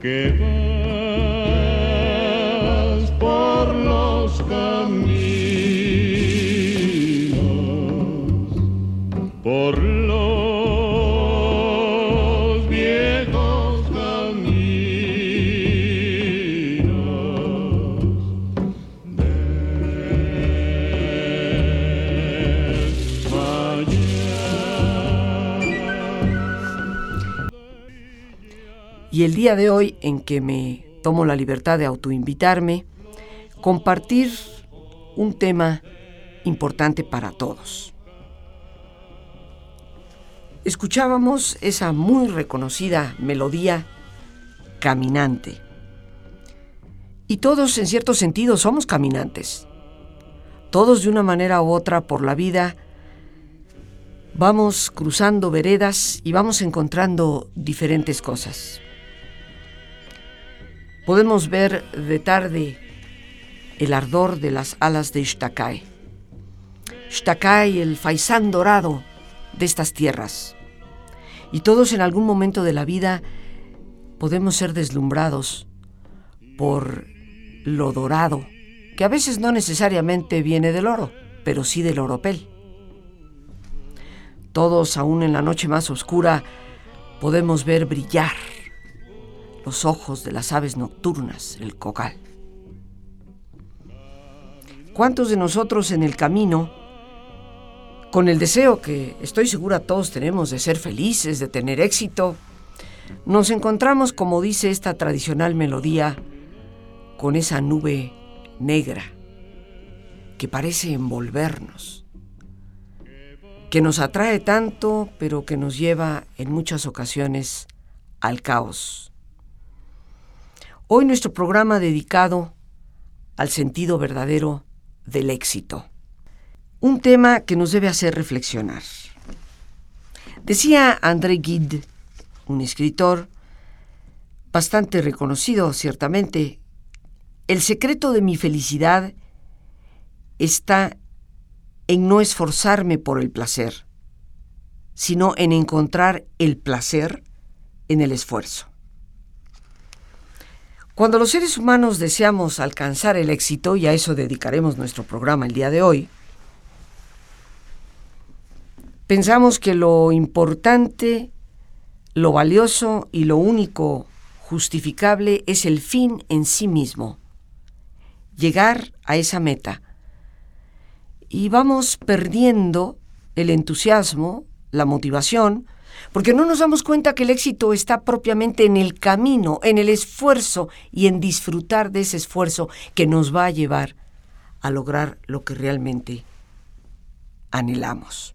que Y el día de hoy en que me tomo la libertad de autoinvitarme, compartir un tema importante para todos. Escuchábamos esa muy reconocida melodía caminante. Y todos en cierto sentido somos caminantes. Todos de una manera u otra por la vida vamos cruzando veredas y vamos encontrando diferentes cosas. Podemos ver de tarde el ardor de las alas de Ishtakai. Ishtakai, el faisán dorado de estas tierras. Y todos en algún momento de la vida podemos ser deslumbrados por lo dorado, que a veces no necesariamente viene del oro, pero sí del oropel. Todos, aún en la noche más oscura, podemos ver brillar los ojos de las aves nocturnas, el cocal. ¿Cuántos de nosotros en el camino, con el deseo que estoy segura todos tenemos de ser felices, de tener éxito, nos encontramos, como dice esta tradicional melodía, con esa nube negra que parece envolvernos, que nos atrae tanto, pero que nos lleva en muchas ocasiones al caos Hoy nuestro programa dedicado al sentido verdadero del éxito. Un tema que nos debe hacer reflexionar. Decía André Gide, un escritor bastante reconocido ciertamente, el secreto de mi felicidad está en no esforzarme por el placer, sino en encontrar el placer en el esfuerzo. Cuando los seres humanos deseamos alcanzar el éxito, y a eso dedicaremos nuestro programa el día de hoy, pensamos que lo importante, lo valioso y lo único justificable es el fin en sí mismo, llegar a esa meta. Y vamos perdiendo el entusiasmo, la motivación, porque no nos damos cuenta que el éxito está propiamente en el camino, en el esfuerzo y en disfrutar de ese esfuerzo que nos va a llevar a lograr lo que realmente anhelamos.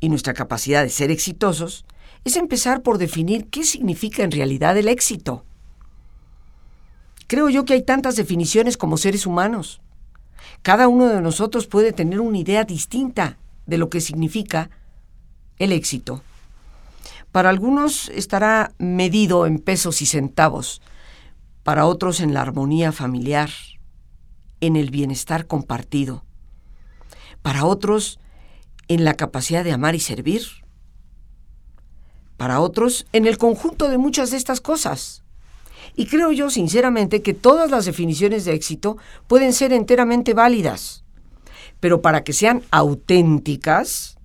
Y nuestra capacidad de ser exitosos es empezar por definir qué significa en realidad el éxito. Creo yo que hay tantas definiciones como seres humanos. Cada uno de nosotros puede tener una idea distinta de lo que significa el éxito. Para algunos estará medido en pesos y centavos, para otros en la armonía familiar, en el bienestar compartido, para otros en la capacidad de amar y servir, para otros en el conjunto de muchas de estas cosas. Y creo yo sinceramente que todas las definiciones de éxito pueden ser enteramente válidas, pero para que sean auténticas,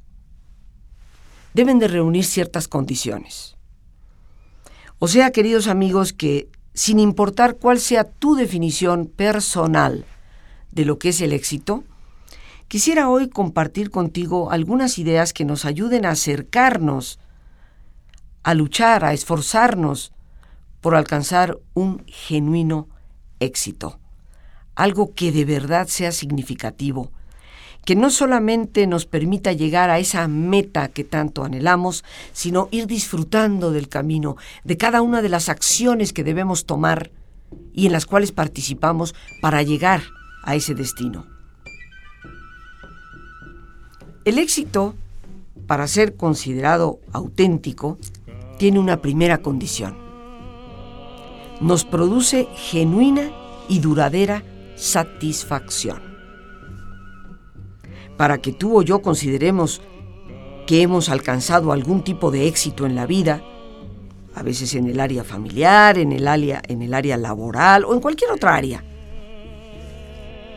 deben de reunir ciertas condiciones. O sea, queridos amigos, que sin importar cuál sea tu definición personal de lo que es el éxito, quisiera hoy compartir contigo algunas ideas que nos ayuden a acercarnos, a luchar, a esforzarnos por alcanzar un genuino éxito, algo que de verdad sea significativo, que no solamente nos permita llegar a esa meta que tanto anhelamos, sino ir disfrutando del camino, de cada una de las acciones que debemos tomar y en las cuales participamos para llegar a ese destino. El éxito, para ser considerado auténtico, tiene una primera condición. Nos produce genuina y duradera satisfacción. Para que tú o yo consideremos que hemos alcanzado algún tipo de éxito en la vida, a veces en el área familiar, en el área, en el área laboral o en cualquier otra área,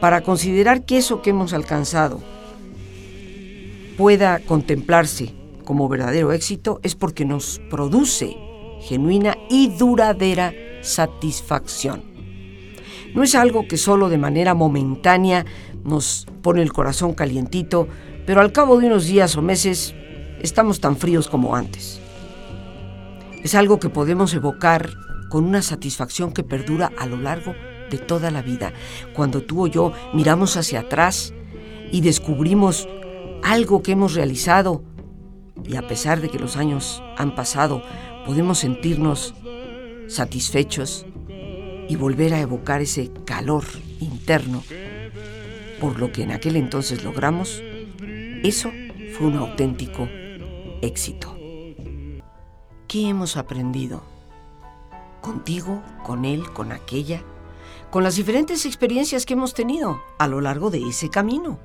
para considerar que eso que hemos alcanzado pueda contemplarse como verdadero éxito es porque nos produce genuina y duradera satisfacción. No es algo que solo de manera momentánea nos pone el corazón calientito, pero al cabo de unos días o meses estamos tan fríos como antes. Es algo que podemos evocar con una satisfacción que perdura a lo largo de toda la vida. Cuando tú o yo miramos hacia atrás y descubrimos algo que hemos realizado y a pesar de que los años han pasado, podemos sentirnos satisfechos y volver a evocar ese calor interno por lo que en aquel entonces logramos, eso fue un auténtico éxito. ¿Qué hemos aprendido? Contigo, con él, con aquella, con las diferentes experiencias que hemos tenido a lo largo de ese camino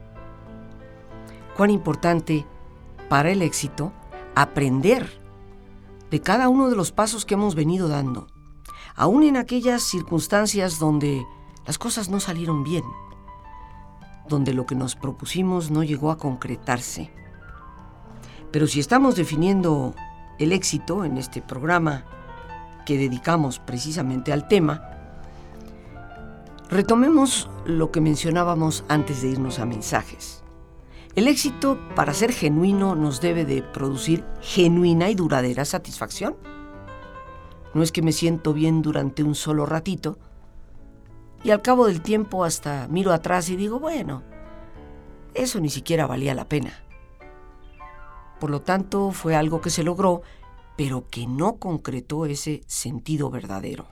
cuán importante para el éxito aprender de cada uno de los pasos que hemos venido dando, aún en aquellas circunstancias donde las cosas no salieron bien, donde lo que nos propusimos no llegó a concretarse. Pero si estamos definiendo el éxito en este programa que dedicamos precisamente al tema, retomemos lo que mencionábamos antes de irnos a mensajes. El éxito, para ser genuino, nos debe de producir genuina y duradera satisfacción. No es que me siento bien durante un solo ratito y al cabo del tiempo hasta miro atrás y digo, bueno, eso ni siquiera valía la pena. Por lo tanto, fue algo que se logró, pero que no concretó ese sentido verdadero.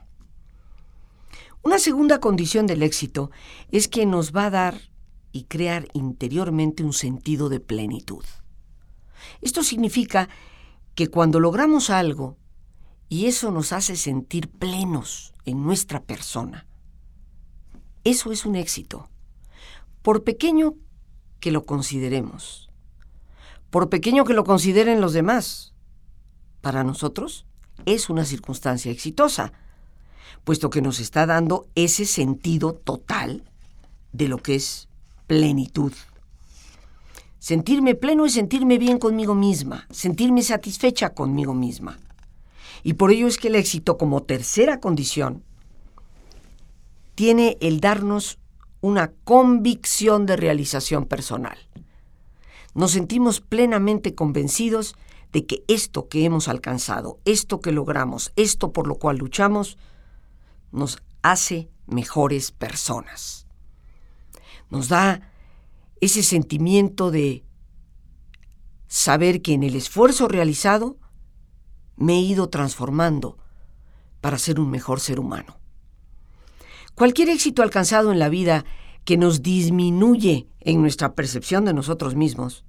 Una segunda condición del éxito es que nos va a dar y crear interiormente un sentido de plenitud. Esto significa que cuando logramos algo y eso nos hace sentir plenos en nuestra persona, eso es un éxito, por pequeño que lo consideremos, por pequeño que lo consideren los demás. Para nosotros es una circunstancia exitosa, puesto que nos está dando ese sentido total de lo que es plenitud. Sentirme pleno es sentirme bien conmigo misma, sentirme satisfecha conmigo misma. Y por ello es que el éxito como tercera condición tiene el darnos una convicción de realización personal. Nos sentimos plenamente convencidos de que esto que hemos alcanzado, esto que logramos, esto por lo cual luchamos, nos hace mejores personas nos da ese sentimiento de saber que en el esfuerzo realizado me he ido transformando para ser un mejor ser humano. Cualquier éxito alcanzado en la vida que nos disminuye en nuestra percepción de nosotros mismos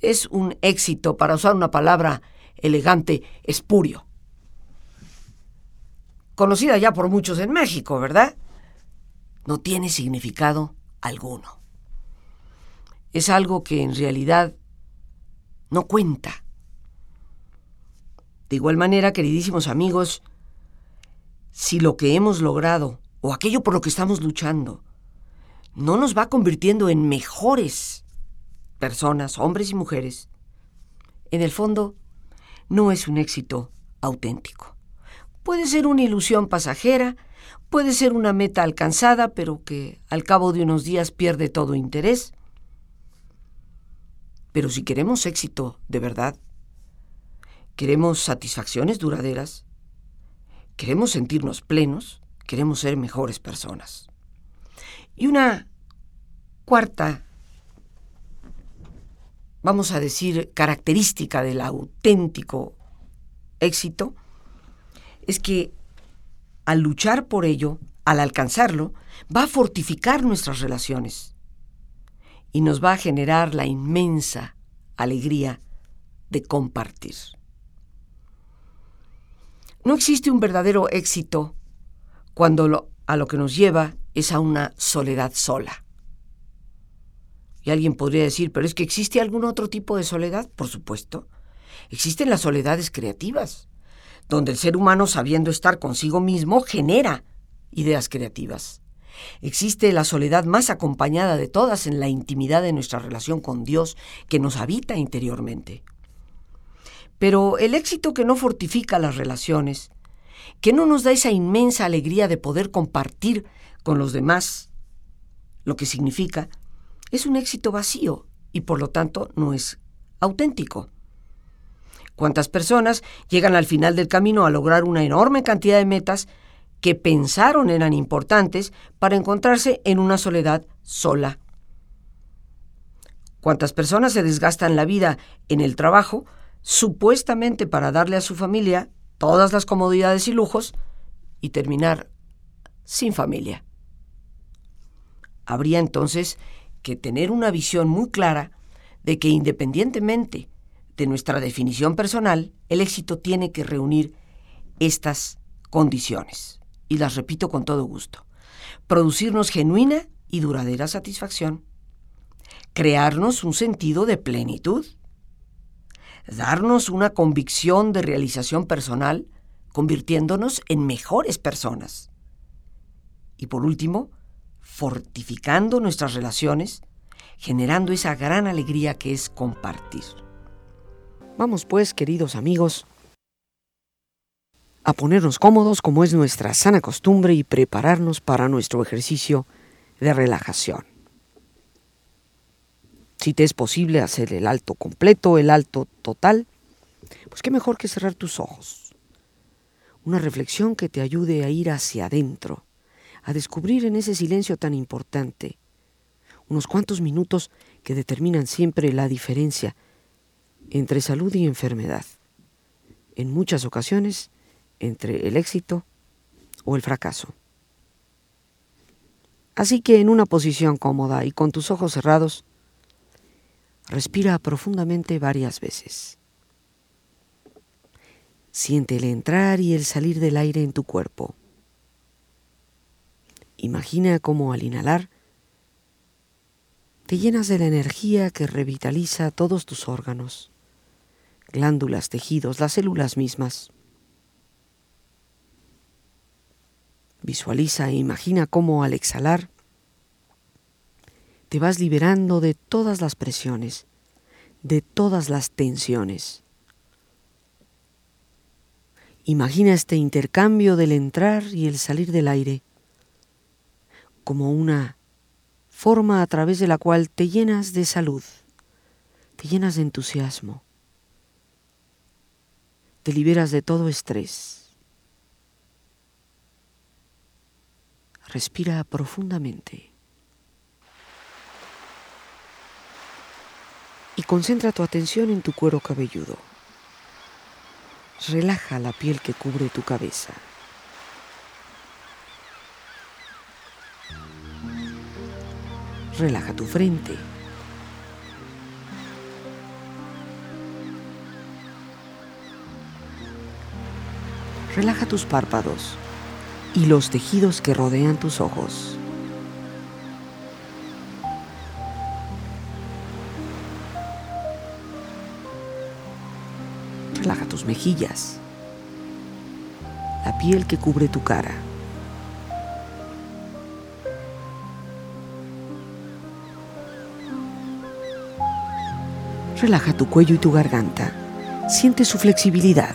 es un éxito, para usar una palabra elegante, espurio. Conocida ya por muchos en México, ¿verdad? no tiene significado alguno. Es algo que en realidad no cuenta. De igual manera, queridísimos amigos, si lo que hemos logrado o aquello por lo que estamos luchando no nos va convirtiendo en mejores personas, hombres y mujeres, en el fondo no es un éxito auténtico. Puede ser una ilusión pasajera Puede ser una meta alcanzada, pero que al cabo de unos días pierde todo interés. Pero si queremos éxito de verdad, queremos satisfacciones duraderas, queremos sentirnos plenos, queremos ser mejores personas. Y una cuarta, vamos a decir, característica del auténtico éxito, es que al luchar por ello, al alcanzarlo, va a fortificar nuestras relaciones y nos va a generar la inmensa alegría de compartir. No existe un verdadero éxito cuando a lo que nos lleva es a una soledad sola. Y alguien podría decir, pero es que existe algún otro tipo de soledad, por supuesto. Existen las soledades creativas, donde el ser humano, sabiendo estar consigo mismo, genera ideas creativas. Existe la soledad más acompañada de todas en la intimidad de nuestra relación con Dios que nos habita interiormente. Pero el éxito que no fortifica las relaciones, que no nos da esa inmensa alegría de poder compartir con los demás lo que significa, es un éxito vacío y por lo tanto no es auténtico. ¿Cuántas personas llegan al final del camino a lograr una enorme cantidad de metas que pensaron eran importantes para encontrarse en una soledad sola? ¿Cuántas personas se desgastan la vida en el trabajo supuestamente para darle a su familia todas las comodidades y lujos y terminar sin familia? Habría entonces que tener una visión muy clara de que independientemente de nuestra definición personal, el éxito tiene que reunir estas condiciones. Y las repito con todo gusto. Producirnos genuina y duradera satisfacción. Crearnos un sentido de plenitud. Darnos una convicción de realización personal, convirtiéndonos en mejores personas. Y por último, fortificando nuestras relaciones, generando esa gran alegría que es compartir. Vamos pues, queridos amigos, a ponernos cómodos como es nuestra sana costumbre y prepararnos para nuestro ejercicio de relajación. Si te es posible hacer el alto completo, el alto total, pues qué mejor que cerrar tus ojos. Una reflexión que te ayude a ir hacia adentro, a descubrir en ese silencio tan importante unos cuantos minutos que determinan siempre la diferencia entre salud y enfermedad, en muchas ocasiones entre el éxito o el fracaso. Así que en una posición cómoda y con tus ojos cerrados, respira profundamente varias veces. Siente el entrar y el salir del aire en tu cuerpo. Imagina cómo al inhalar te llenas de la energía que revitaliza todos tus órganos glándulas, tejidos, las células mismas. Visualiza e imagina cómo al exhalar te vas liberando de todas las presiones, de todas las tensiones. Imagina este intercambio del entrar y el salir del aire como una forma a través de la cual te llenas de salud, te llenas de entusiasmo, te liberas de todo estrés. Respira profundamente. Y concentra tu atención en tu cuero cabelludo. Relaja la piel que cubre tu cabeza. Relaja tu frente. Relaja tus párpados y los tejidos que rodean tus ojos. Relaja tus mejillas, la piel que cubre tu cara. Relaja tu cuello y tu garganta. Siente su flexibilidad.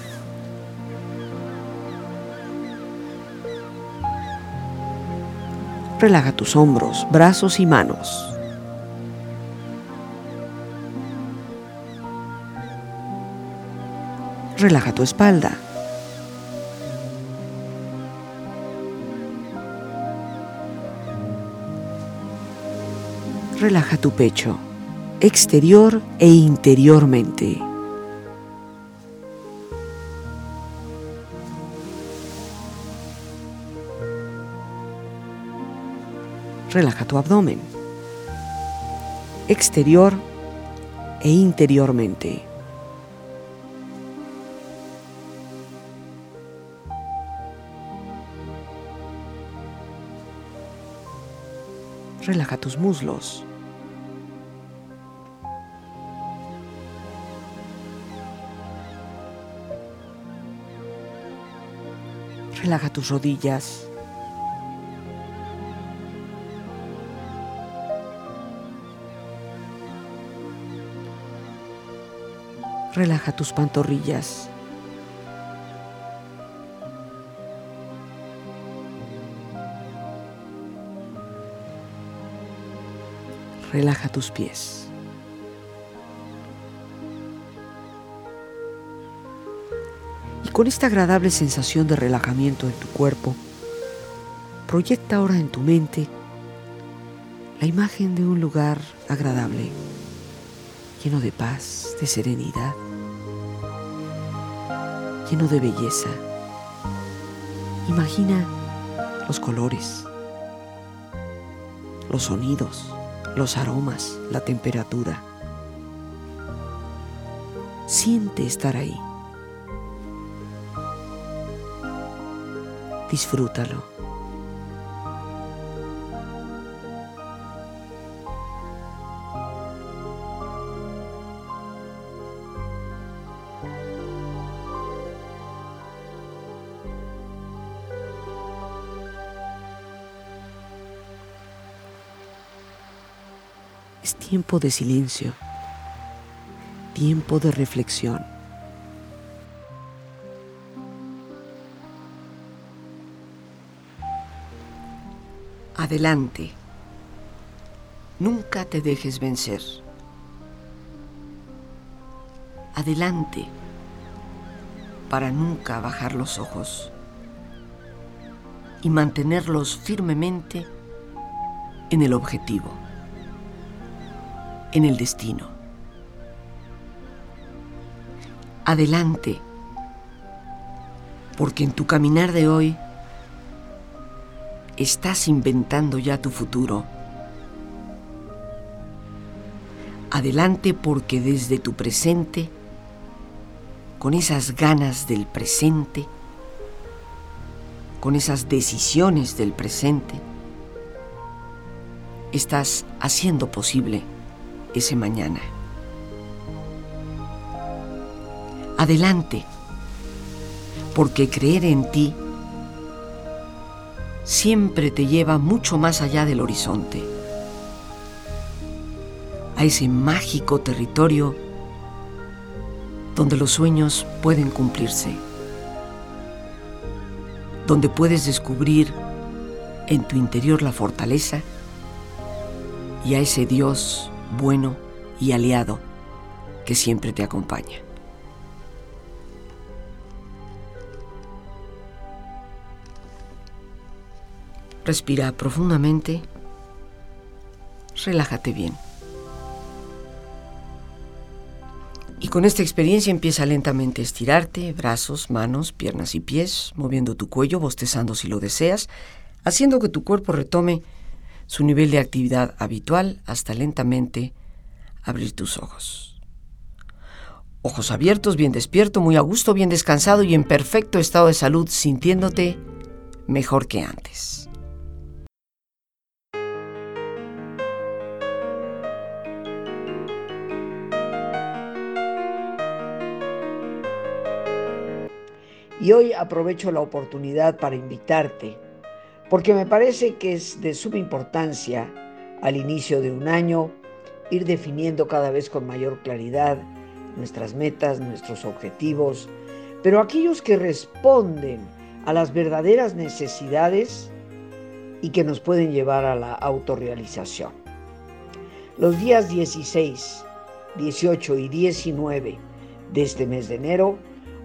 Relaja tus hombros, brazos y manos. Relaja tu espalda. Relaja tu pecho, exterior e interiormente. Relaja tu abdomen, exterior e interiormente. Relaja tus muslos. Relaja tus rodillas. Relaja tus pantorrillas. Relaja tus pies. Y con esta agradable sensación de relajamiento en tu cuerpo, proyecta ahora en tu mente la imagen de un lugar agradable, lleno de paz, de serenidad, lleno de belleza. Imagina los colores, los sonidos, los aromas, la temperatura. Siente estar ahí. Disfrútalo. Tiempo de silencio, tiempo de reflexión. Adelante, nunca te dejes vencer. Adelante, para nunca bajar los ojos y mantenerlos firmemente en el objetivo en el destino. Adelante, porque en tu caminar de hoy estás inventando ya tu futuro. Adelante porque desde tu presente, con esas ganas del presente, con esas decisiones del presente, estás haciendo posible ese mañana. Adelante, porque creer en ti siempre te lleva mucho más allá del horizonte, a ese mágico territorio donde los sueños pueden cumplirse, donde puedes descubrir en tu interior la fortaleza y a ese Dios bueno y aliado que siempre te acompaña. Respira profundamente, relájate bien. Y con esta experiencia empieza lentamente a estirarte, brazos, manos, piernas y pies, moviendo tu cuello, bostezando si lo deseas, haciendo que tu cuerpo retome su nivel de actividad habitual hasta lentamente abrir tus ojos. Ojos abiertos, bien despierto, muy a gusto, bien descansado y en perfecto estado de salud, sintiéndote mejor que antes. Y hoy aprovecho la oportunidad para invitarte porque me parece que es de suma importancia al inicio de un año ir definiendo cada vez con mayor claridad nuestras metas, nuestros objetivos, pero aquellos que responden a las verdaderas necesidades y que nos pueden llevar a la autorrealización. Los días 16, 18 y 19 de este mes de enero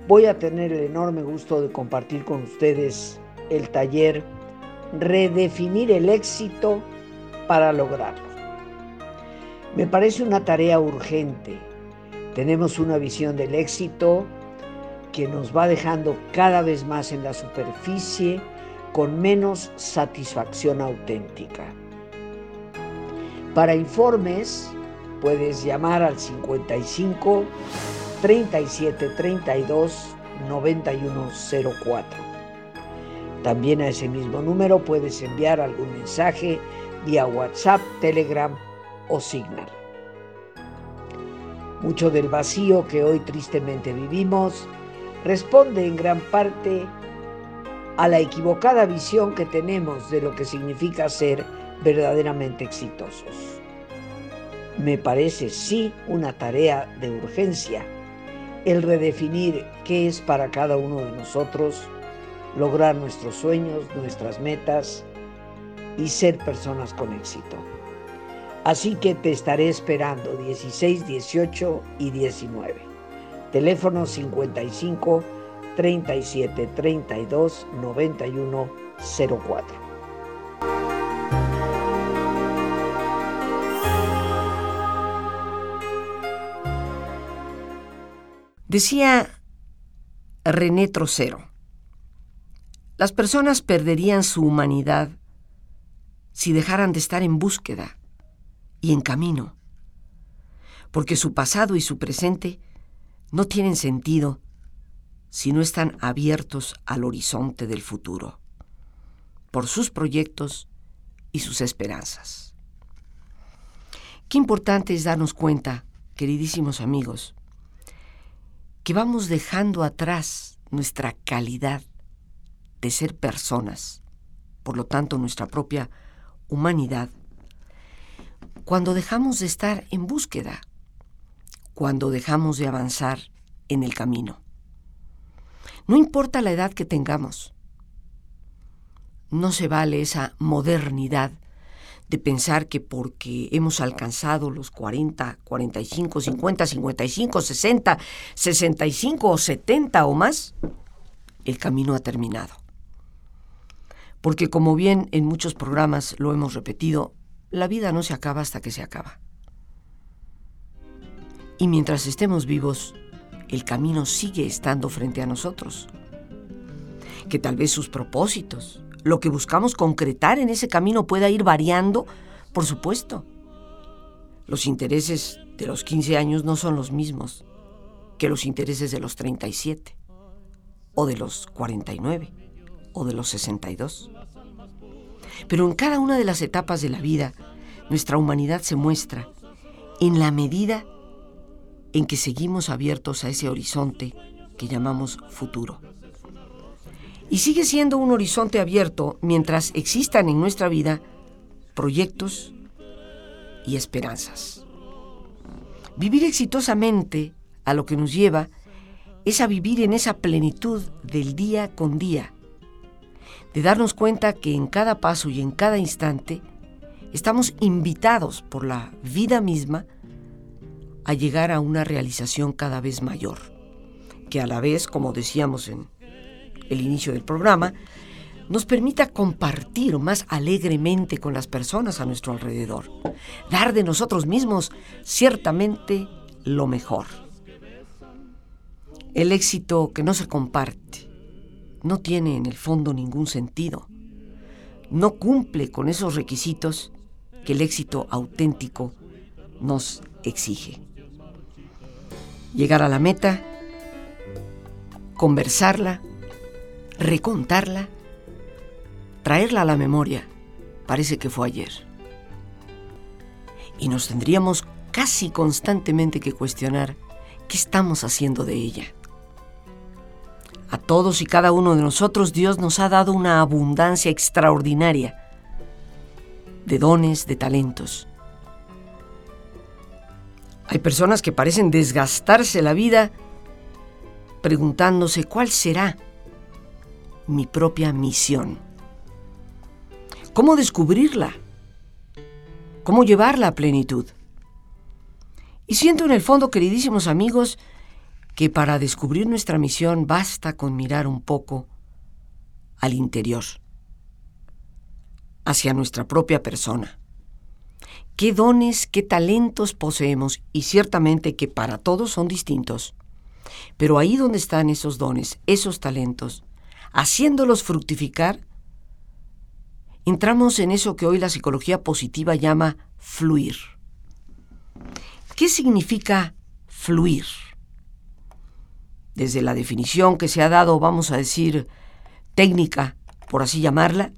voy a tener el enorme gusto de compartir con ustedes el taller redefinir el éxito para lograrlo. Me parece una tarea urgente. Tenemos una visión del éxito que nos va dejando cada vez más en la superficie con menos satisfacción auténtica. Para informes puedes llamar al 55 37 32 9104. También a ese mismo número puedes enviar algún mensaje vía WhatsApp, Telegram o Signal. Mucho del vacío que hoy tristemente vivimos responde en gran parte a la equivocada visión que tenemos de lo que significa ser verdaderamente exitosos. Me parece sí una tarea de urgencia el redefinir qué es para cada uno de nosotros lograr nuestros sueños, nuestras metas y ser personas con éxito. Así que te estaré esperando 16, 18 y 19. Teléfono 55 37 32 91 04. Decía René Trocero, las personas perderían su humanidad si dejaran de estar en búsqueda y en camino, porque su pasado y su presente no tienen sentido si no están abiertos al horizonte del futuro, por sus proyectos y sus esperanzas. Qué importante es darnos cuenta, queridísimos amigos, que vamos dejando atrás nuestra calidad de ser personas, por lo tanto nuestra propia humanidad, cuando dejamos de estar en búsqueda, cuando dejamos de avanzar en el camino. No importa la edad que tengamos, no se vale esa modernidad de pensar que porque hemos alcanzado los 40, 45, 50, 55, 60, 65 o 70 o más, el camino ha terminado. Porque como bien en muchos programas lo hemos repetido, la vida no se acaba hasta que se acaba. Y mientras estemos vivos, el camino sigue estando frente a nosotros. Que tal vez sus propósitos, lo que buscamos concretar en ese camino pueda ir variando, por supuesto. Los intereses de los 15 años no son los mismos que los intereses de los 37, o de los 49, o de los 62. Pero en cada una de las etapas de la vida, nuestra humanidad se muestra en la medida en que seguimos abiertos a ese horizonte que llamamos futuro. Y sigue siendo un horizonte abierto mientras existan en nuestra vida proyectos y esperanzas. Vivir exitosamente a lo que nos lleva es a vivir en esa plenitud del día con día, de darnos cuenta que en cada paso y en cada instante estamos invitados por la vida misma a llegar a una realización cada vez mayor, que a la vez, como decíamos en el inicio del programa, nos permita compartir más alegremente con las personas a nuestro alrededor, dar de nosotros mismos ciertamente lo mejor. El éxito que no se comparte no tiene en el fondo ningún sentido, no cumple con esos requisitos que el éxito auténtico nos exige. Llegar a la meta, conversarla, recontarla, traerla a la memoria, parece que fue ayer. Y nos tendríamos casi constantemente que cuestionar qué estamos haciendo de ella. A todos y cada uno de nosotros Dios nos ha dado una abundancia extraordinaria de dones, de talentos. Hay personas que parecen desgastarse la vida preguntándose cuál será mi propia misión. ¿Cómo descubrirla? ¿Cómo llevarla a plenitud? Y siento en el fondo, queridísimos amigos, que para descubrir nuestra misión basta con mirar un poco al interior, hacia nuestra propia persona. qué dones, qué talentos poseemos y ciertamente que para todos son distintos. Pero ahí donde están esos dones, esos talentos, haciéndolos fructificar, entramos en eso que hoy la psicología positiva llama fluir. ¿Qué significa fluir? Desde la definición que se ha dado, vamos a decir, técnica, por así llamarla,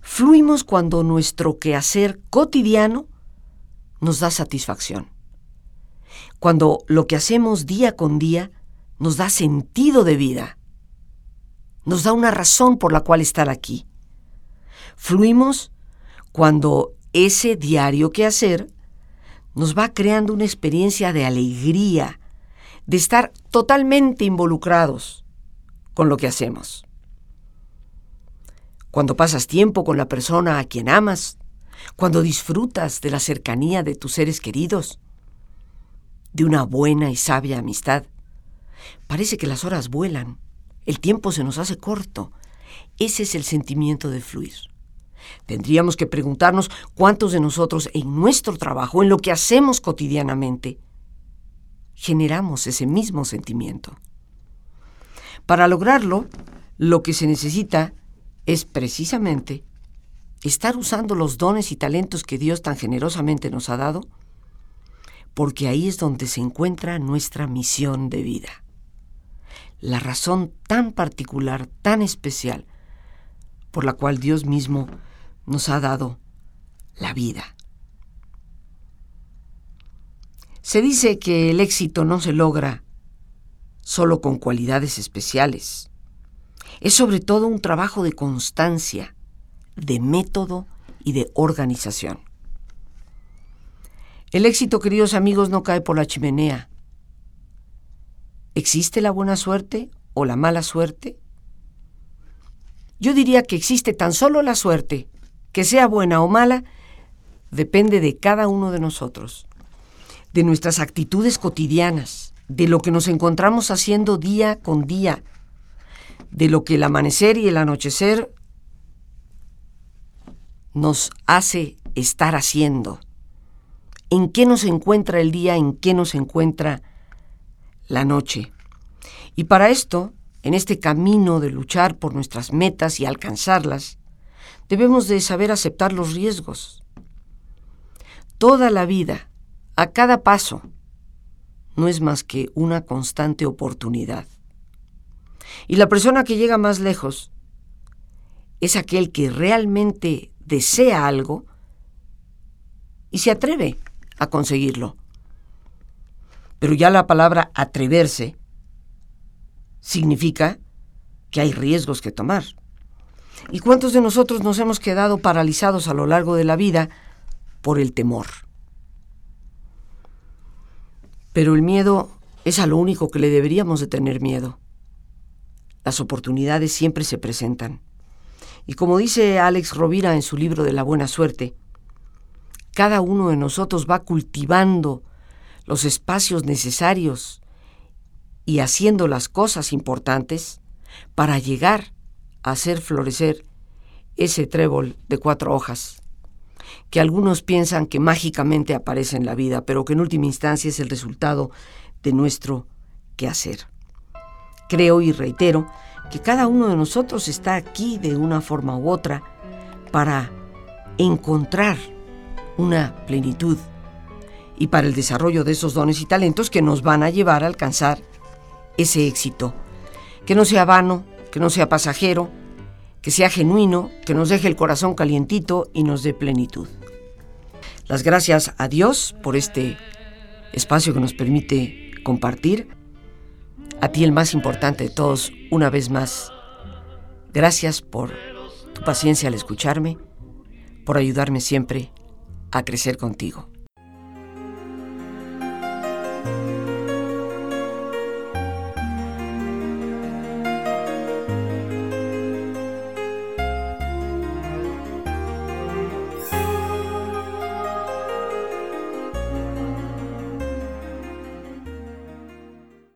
fluimos cuando nuestro quehacer cotidiano nos da satisfacción. Cuando lo que hacemos día con día nos da sentido de vida, nos da una razón por la cual estar aquí. Fluimos cuando ese diario quehacer nos va creando una experiencia de alegría, de estar totalmente involucrados con lo que hacemos. Cuando pasas tiempo con la persona a quien amas, cuando disfrutas de la cercanía de tus seres queridos, de una buena y sabia amistad, parece que las horas vuelan, el tiempo se nos hace corto. Ese es el sentimiento de fluir. Tendríamos que preguntarnos cuántos de nosotros en nuestro trabajo, en lo que hacemos cotidianamente, generamos ese mismo sentimiento. Para lograrlo, lo que se necesita es precisamente estar usando los dones y talentos que Dios tan generosamente nos ha dado, porque ahí es donde se encuentra nuestra misión de vida. La razón tan particular, tan especial, por la cual Dios mismo nos ha dado la vida. Se dice que el éxito no se logra solo con cualidades especiales. Es sobre todo un trabajo de constancia, de método y de organización. El éxito, queridos amigos, no cae por la chimenea. ¿Existe la buena suerte o la mala suerte? Yo diría que existe tan solo la suerte que sea buena o mala, depende de cada uno de nosotros, de nuestras actitudes cotidianas, de lo que nos encontramos haciendo día con día, de lo que el amanecer y el anochecer nos hace estar haciendo. ¿En qué nos encuentra el día? ¿En qué nos encuentra la noche? Y para esto, en este camino de luchar por nuestras metas y alcanzarlas, debemos de saber aceptar los riesgos. Toda la vida, a cada paso, no es más que una constante oportunidad. Y la persona que llega más lejos es aquel que realmente desea algo y se atreve a conseguirlo. Pero ya la palabra atreverse significa que hay riesgos que tomar. ¿Y cuántos de nosotros nos hemos quedado paralizados a lo largo de la vida por el temor? Pero el miedo es a lo único que le deberíamos de tener miedo. Las oportunidades siempre se presentan. Y como dice Alex Rovira en su libro de la buena suerte, cada uno de nosotros va cultivando los espacios necesarios y haciendo las cosas importantes para llegar hacer florecer ese trébol de cuatro hojas, que algunos piensan que mágicamente aparece en la vida, pero que en última instancia es el resultado de nuestro quehacer. Creo y reitero que cada uno de nosotros está aquí de una forma u otra para encontrar una plenitud y para el desarrollo de esos dones y talentos que nos van a llevar a alcanzar ese éxito. Que no sea vano, que no sea pasajero, que sea genuino, que nos deje el corazón calientito y nos dé plenitud. Las gracias a Dios por este espacio que nos permite compartir. A ti el más importante de todos, una vez más, gracias por tu paciencia al escucharme, por ayudarme siempre a crecer contigo.